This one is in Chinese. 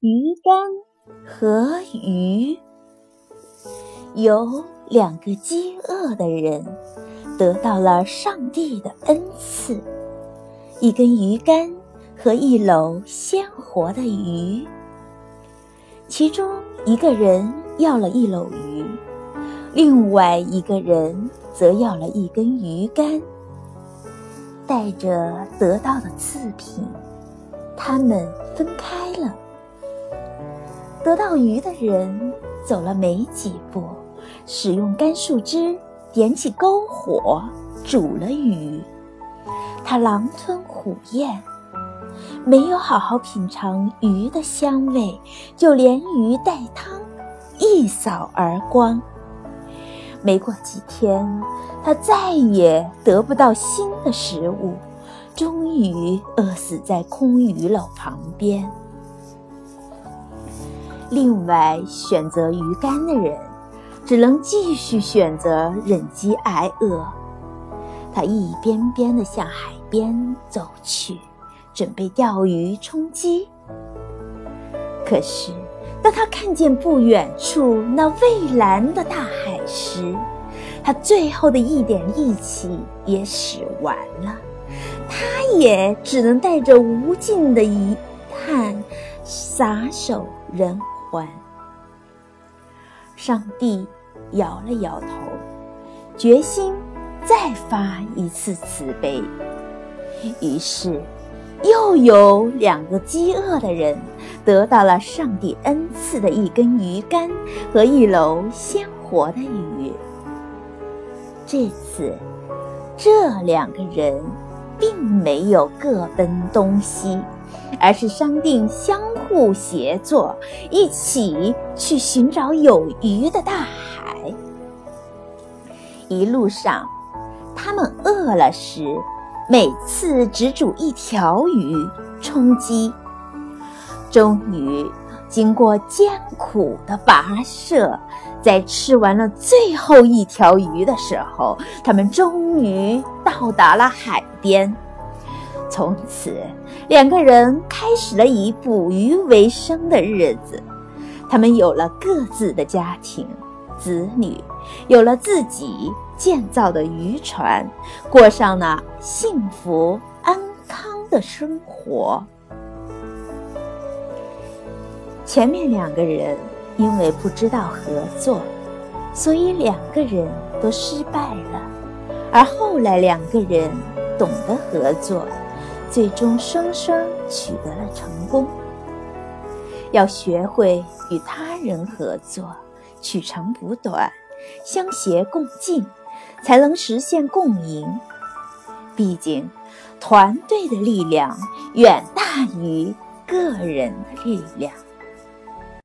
鱼竿和鱼。有两个饥饿的人得到了上帝的恩赐：一根鱼竿和一篓鲜活的鱼。其中一个人要了一篓鱼，另外一个人则要了一根鱼竿。带着得到的次品，他们分开了。得到鱼的人走了没几步，使用干树枝点起篝火煮了鱼。他狼吞虎咽，没有好好品尝鱼的香味，就连鱼带汤一扫而光。没过几天，他再也得不到新的食物，终于饿死在空鱼篓旁边。另外，选择鱼竿的人只能继续选择忍饥挨饿。他一边边地向海边走去，准备钓鱼充饥。可是，当他看见不远处那蔚蓝的大海时，他最后的一点力气也使完了，他也只能带着无尽的遗憾撒手人。还。上帝摇了摇头，决心再发一次慈悲。于是，又有两个饥饿的人得到了上帝恩赐的一根鱼竿和一篓鲜活的鱼。这次，这两个人并没有各奔东西。而是商定相互协作，一起去寻找有鱼的大海。一路上，他们饿了时，每次只煮一条鱼充饥。终于，经过艰苦的跋涉，在吃完了最后一条鱼的时候，他们终于到达了海边。从此，两个人开始了以捕鱼为生的日子。他们有了各自的家庭、子女，有了自己建造的渔船，过上了幸福安康的生活。前面两个人因为不知道合作，所以两个人都失败了；而后来两个人懂得合作。最终，双双取得了成功。要学会与他人合作，取长补短，相携共进，才能实现共赢。毕竟，团队的力量远大于个人的力量。